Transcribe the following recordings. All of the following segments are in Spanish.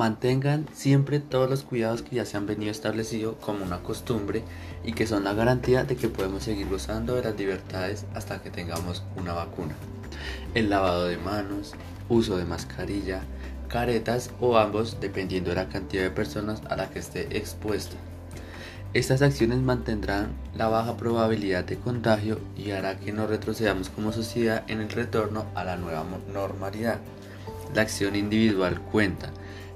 Mantengan siempre todos los cuidados que ya se han venido establecidos como una costumbre y que son la garantía de que podemos seguir gozando de las libertades hasta que tengamos una vacuna. El lavado de manos, uso de mascarilla, caretas o ambos dependiendo de la cantidad de personas a la que esté expuesta. Estas acciones mantendrán la baja probabilidad de contagio y hará que no retrocedamos como sociedad en el retorno a la nueva normalidad. La acción individual cuenta.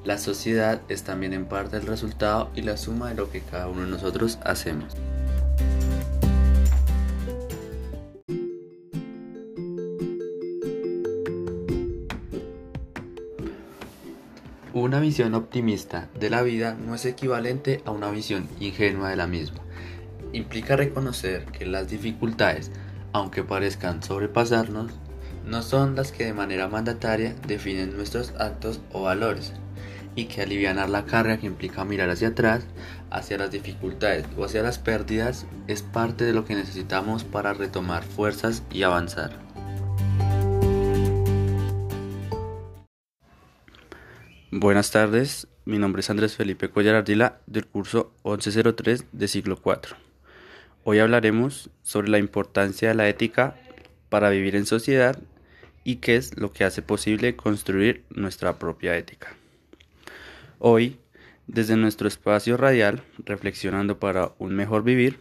La sociedad es también en parte el resultado y la suma de lo que cada uno de nosotros hacemos. Una visión optimista de la vida no es equivalente a una visión ingenua de la misma. Implica reconocer que las dificultades, aunque parezcan sobrepasarnos, no son las que de manera mandataria definen nuestros actos o valores, y que alivianar la carga que implica mirar hacia atrás, hacia las dificultades o hacia las pérdidas es parte de lo que necesitamos para retomar fuerzas y avanzar. Buenas tardes, mi nombre es Andrés Felipe Cuellar Ardila del curso 1103 de siglo IV. Hoy hablaremos sobre la importancia de la ética para vivir en sociedad y qué es lo que hace posible construir nuestra propia ética. Hoy, desde nuestro espacio radial, reflexionando para un mejor vivir,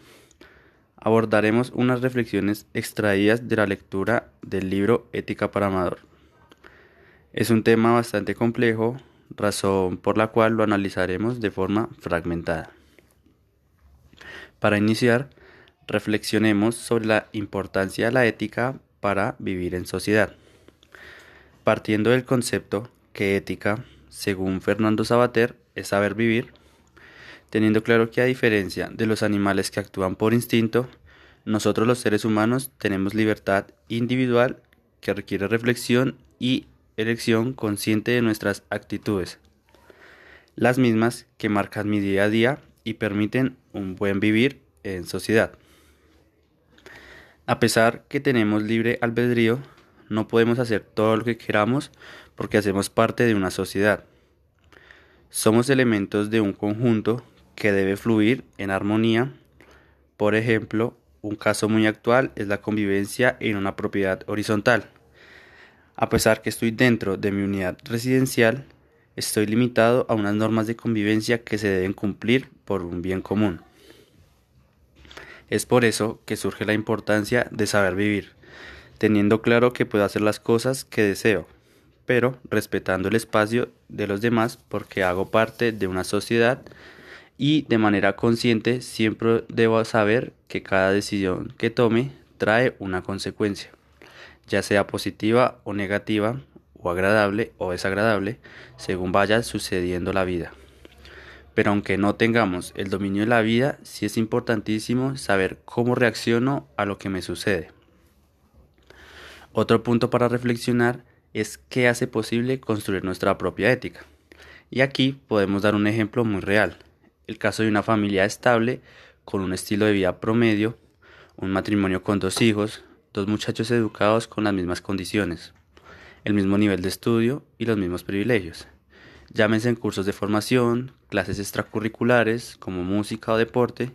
abordaremos unas reflexiones extraídas de la lectura del libro Ética para Amador. Es un tema bastante complejo razón por la cual lo analizaremos de forma fragmentada. Para iniciar, reflexionemos sobre la importancia de la ética para vivir en sociedad. Partiendo del concepto que ética, según Fernando Sabater, es saber vivir, teniendo claro que a diferencia de los animales que actúan por instinto, nosotros los seres humanos tenemos libertad individual que requiere reflexión y elección consciente de nuestras actitudes, las mismas que marcan mi día a día y permiten un buen vivir en sociedad. A pesar que tenemos libre albedrío, no podemos hacer todo lo que queramos porque hacemos parte de una sociedad. Somos elementos de un conjunto que debe fluir en armonía. Por ejemplo, un caso muy actual es la convivencia en una propiedad horizontal. A pesar que estoy dentro de mi unidad residencial, estoy limitado a unas normas de convivencia que se deben cumplir por un bien común. Es por eso que surge la importancia de saber vivir, teniendo claro que puedo hacer las cosas que deseo, pero respetando el espacio de los demás porque hago parte de una sociedad y de manera consciente siempre debo saber que cada decisión que tome trae una consecuencia ya sea positiva o negativa, o agradable o desagradable, según vaya sucediendo la vida. Pero aunque no tengamos el dominio de la vida, sí es importantísimo saber cómo reacciono a lo que me sucede. Otro punto para reflexionar es qué hace posible construir nuestra propia ética. Y aquí podemos dar un ejemplo muy real. El caso de una familia estable, con un estilo de vida promedio, un matrimonio con dos hijos, dos muchachos educados con las mismas condiciones, el mismo nivel de estudio y los mismos privilegios. Llámense en cursos de formación, clases extracurriculares como música o deporte,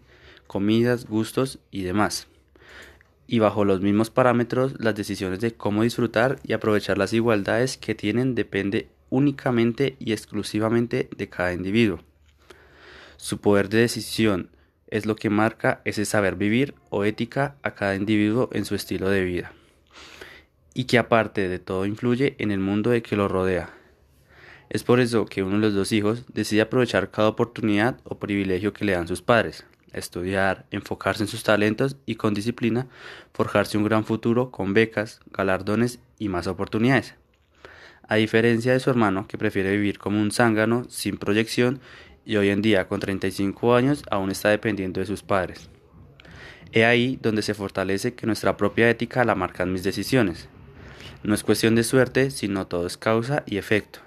comidas, gustos y demás. Y bajo los mismos parámetros, las decisiones de cómo disfrutar y aprovechar las igualdades que tienen depende únicamente y exclusivamente de cada individuo. Su poder de decisión es lo que marca ese saber vivir o ética a cada individuo en su estilo de vida y que aparte de todo influye en el mundo de que lo rodea. Es por eso que uno de los dos hijos decide aprovechar cada oportunidad o privilegio que le dan sus padres, estudiar, enfocarse en sus talentos y con disciplina forjarse un gran futuro con becas, galardones y más oportunidades. A diferencia de su hermano que prefiere vivir como un zángano sin proyección y hoy en día con 35 años aún está dependiendo de sus padres. He ahí donde se fortalece que nuestra propia ética la marcan mis decisiones. No es cuestión de suerte, sino todo es causa y efecto.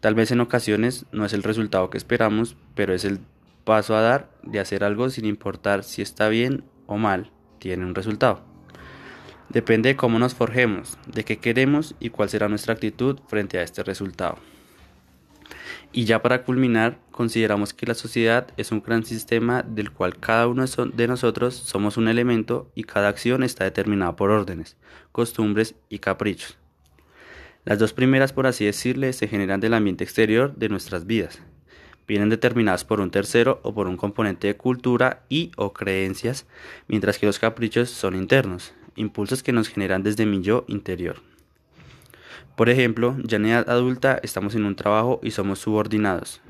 Tal vez en ocasiones no es el resultado que esperamos, pero es el paso a dar de hacer algo sin importar si está bien o mal, tiene un resultado. Depende de cómo nos forjemos, de qué queremos y cuál será nuestra actitud frente a este resultado. Y ya para culminar, consideramos que la sociedad es un gran sistema del cual cada uno de nosotros somos un elemento y cada acción está determinada por órdenes, costumbres y caprichos. Las dos primeras, por así decirle, se generan del ambiente exterior de nuestras vidas. Vienen determinadas por un tercero o por un componente de cultura y o creencias, mientras que los caprichos son internos, impulsos que nos generan desde mi yo interior. Por ejemplo, ya en edad adulta estamos en un trabajo y somos subordinados.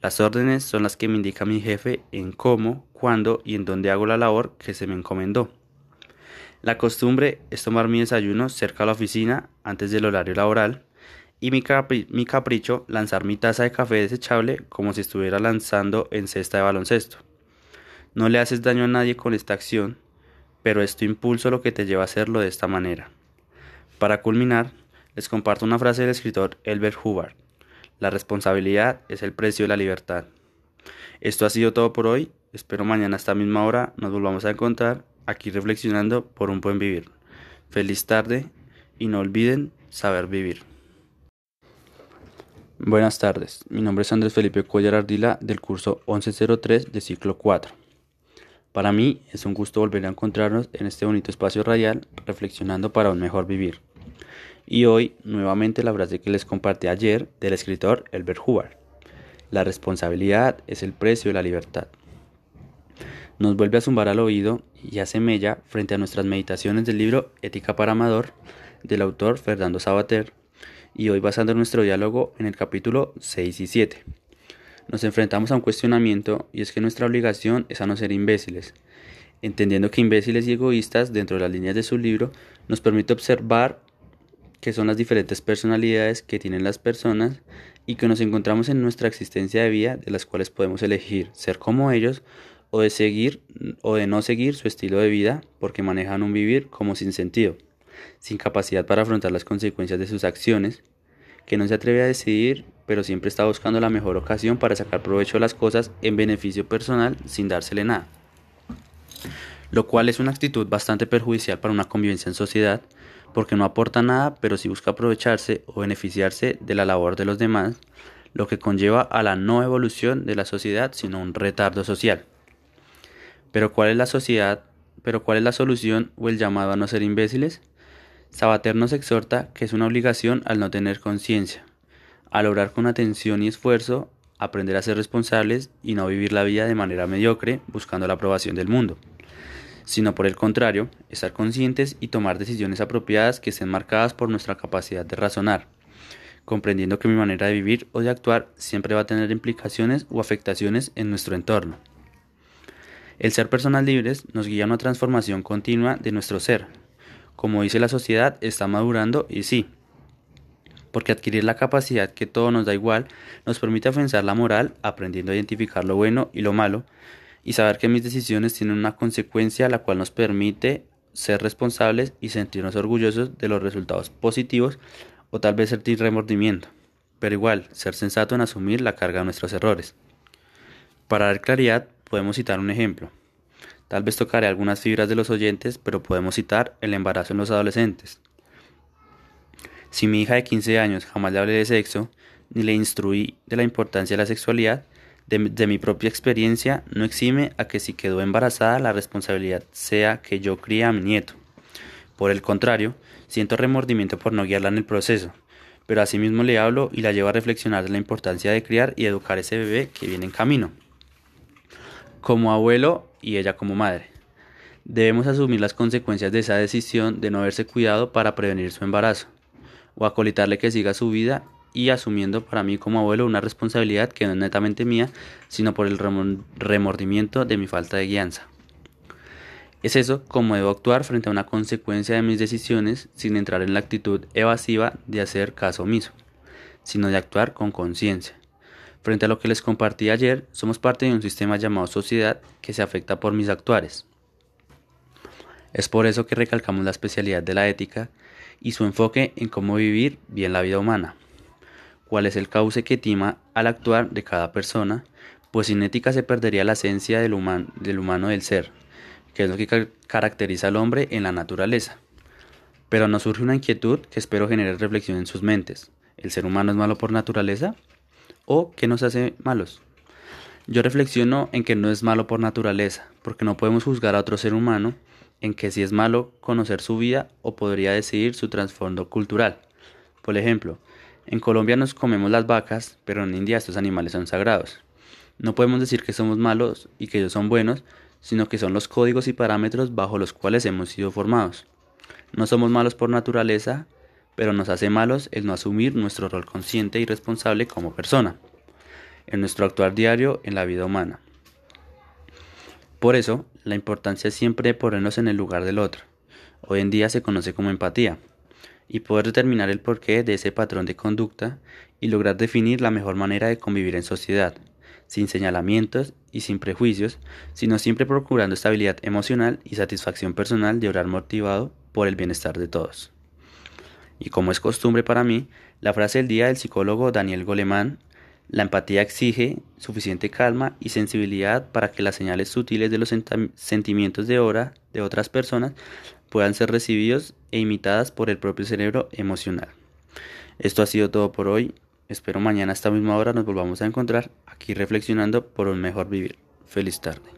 Las órdenes son las que me indica mi jefe en cómo, cuándo y en dónde hago la labor que se me encomendó. La costumbre es tomar mi desayuno cerca de la oficina antes del horario laboral y mi, capricho lanzar mi taza de café desechable como si estuviera lanzando en cesta de baloncesto. No le haces daño a nadie con esta acción, pero es tu impulso lo que te lleva a hacerlo de esta manera. Para culminar, les comparto una frase del escritor Elbert Hubbard. La responsabilidad es el precio de la libertad. Esto ha sido todo por hoy. Espero mañana a esta misma hora nos volvamos a encontrar aquí reflexionando por un buen vivir. Feliz tarde y no olviden saber vivir. Buenas tardes, mi nombre es Andrés Felipe Cuellar Ardila del curso 1103 de ciclo 4. Para mí es un gusto volver a encontrarnos en este bonito espacio radial reflexionando para un mejor vivir. Y hoy, nuevamente, la frase que les compartí ayer del escritor Elbert Hubbard. La responsabilidad es el precio de la libertad. Nos vuelve a zumbar al oído y hace mella frente a nuestras meditaciones del libro Ética para Amador del autor Fernando Sabater y hoy basando nuestro diálogo en el capítulo 6 y 7. Nos enfrentamos a un cuestionamiento y es que nuestra obligación es a no ser imbéciles, entendiendo que imbéciles y egoístas dentro de las líneas de su libro nos permite observar que son las diferentes personalidades que tienen las personas y que nos encontramos en nuestra existencia de vida de las cuales podemos elegir ser como ellos o de seguir o de no seguir su estilo de vida porque manejan un vivir como sin sentido, sin capacidad para afrontar las consecuencias de sus acciones, que no se atreve a decidir, pero siempre está buscando la mejor ocasión para sacar provecho de las cosas en beneficio personal sin dársele nada. Lo cual es una actitud bastante perjudicial para una convivencia en sociedad, porque no aporta nada, pero sí busca aprovecharse o beneficiarse de la labor de los demás, lo que conlleva a la no evolución de la sociedad, sino un retardo social. Pero ¿cuál es la sociedad? ¿Pero cuál es la solución o el llamado a no ser imbéciles? Sabater nos exhorta que es una obligación al no tener conciencia, a lograr con atención y esfuerzo aprender a ser responsables y no vivir la vida de manera mediocre buscando la aprobación del mundo sino por el contrario, estar conscientes y tomar decisiones apropiadas que estén marcadas por nuestra capacidad de razonar, comprendiendo que mi manera de vivir o de actuar siempre va a tener implicaciones o afectaciones en nuestro entorno. El ser personas libres nos guía a una transformación continua de nuestro ser. Como dice la sociedad, está madurando y sí, porque adquirir la capacidad que todo nos da igual nos permite afianzar la moral, aprendiendo a identificar lo bueno y lo malo, y saber que mis decisiones tienen una consecuencia la cual nos permite ser responsables y sentirnos orgullosos de los resultados positivos o tal vez sentir remordimiento, pero igual ser sensato en asumir la carga de nuestros errores. Para dar claridad, podemos citar un ejemplo. Tal vez tocaré algunas fibras de los oyentes, pero podemos citar el embarazo en los adolescentes. Si mi hija de 15 años jamás le hablé de sexo, ni le instruí de la importancia de la sexualidad, de, mi propia experiencia no exime a que si quedó embarazada la responsabilidad sea que yo críe a mi nieto. Por el contrario, siento remordimiento por no guiarla en el proceso, pero asimismo le hablo y la llevo a reflexionar de la importancia de criar y educar ese bebé que viene en camino. Como abuelo y ella como madre. Debemos asumir las consecuencias de esa decisión de no haberse cuidado para prevenir su embarazo, o acolitarle que siga su vida y asumiendo para mí como abuelo una responsabilidad que no es netamente mía, sino por el remordimiento de mi falta de guianza. Es eso como debo actuar frente a una consecuencia de mis decisiones sin entrar en la actitud evasiva de hacer caso omiso, sino de actuar con conciencia. Frente a lo que les compartí ayer, somos parte de un sistema llamado sociedad que se afecta por mis actuares. Es por eso que recalcamos la especialidad de la ética y su enfoque en cómo vivir bien la vida humana cuál es el cauce que tima al actuar de cada persona, pues sin ética se perdería la esencia del, humano del ser, que es lo que caracteriza al hombre en la naturaleza. Pero nos surge una inquietud que espero genere reflexión en sus mentes. ¿El ser humano es malo por naturaleza? O qué nos hace malos. Yo reflexiono en que no es malo por naturaleza, porque no podemos juzgar a otro ser humano en que si es malo conocer su vida o podría decidir su trasfondo cultural. Por ejemplo, en Colombia nos comemos las vacas, pero en India estos animales son sagrados. No podemos decir que somos malos y que ellos son buenos, sino que son los códigos y parámetros bajo los cuales hemos sido formados. No somos malos por naturaleza, pero nos hace malos el no asumir nuestro rol consciente y responsable como persona en nuestro actuar diario en la vida humana. Por eso, la importancia siempre de ponernos en el lugar del otro. Hoy en día se conoce como empatía, y poder determinar el porqué de ese patrón de conducta y lograr definir la mejor manera de convivir en sociedad, sin señalamientos y sin prejuicios, sino siempre procurando estabilidad emocional y satisfacción personal de orar motivado por el bienestar de todos. Y como es costumbre para mí, la frase del día del psicólogo Daniel Goleman la empatía exige suficiente calma y sensibilidad para que las señales sutiles de los sentimientos de hora de otras personas puedan ser recibidos e imitadas por el propio cerebro emocional. Esto ha sido todo por hoy. Espero mañana a esta misma hora nos volvamos a encontrar aquí reflexionando por un mejor vivir. Feliz tarde.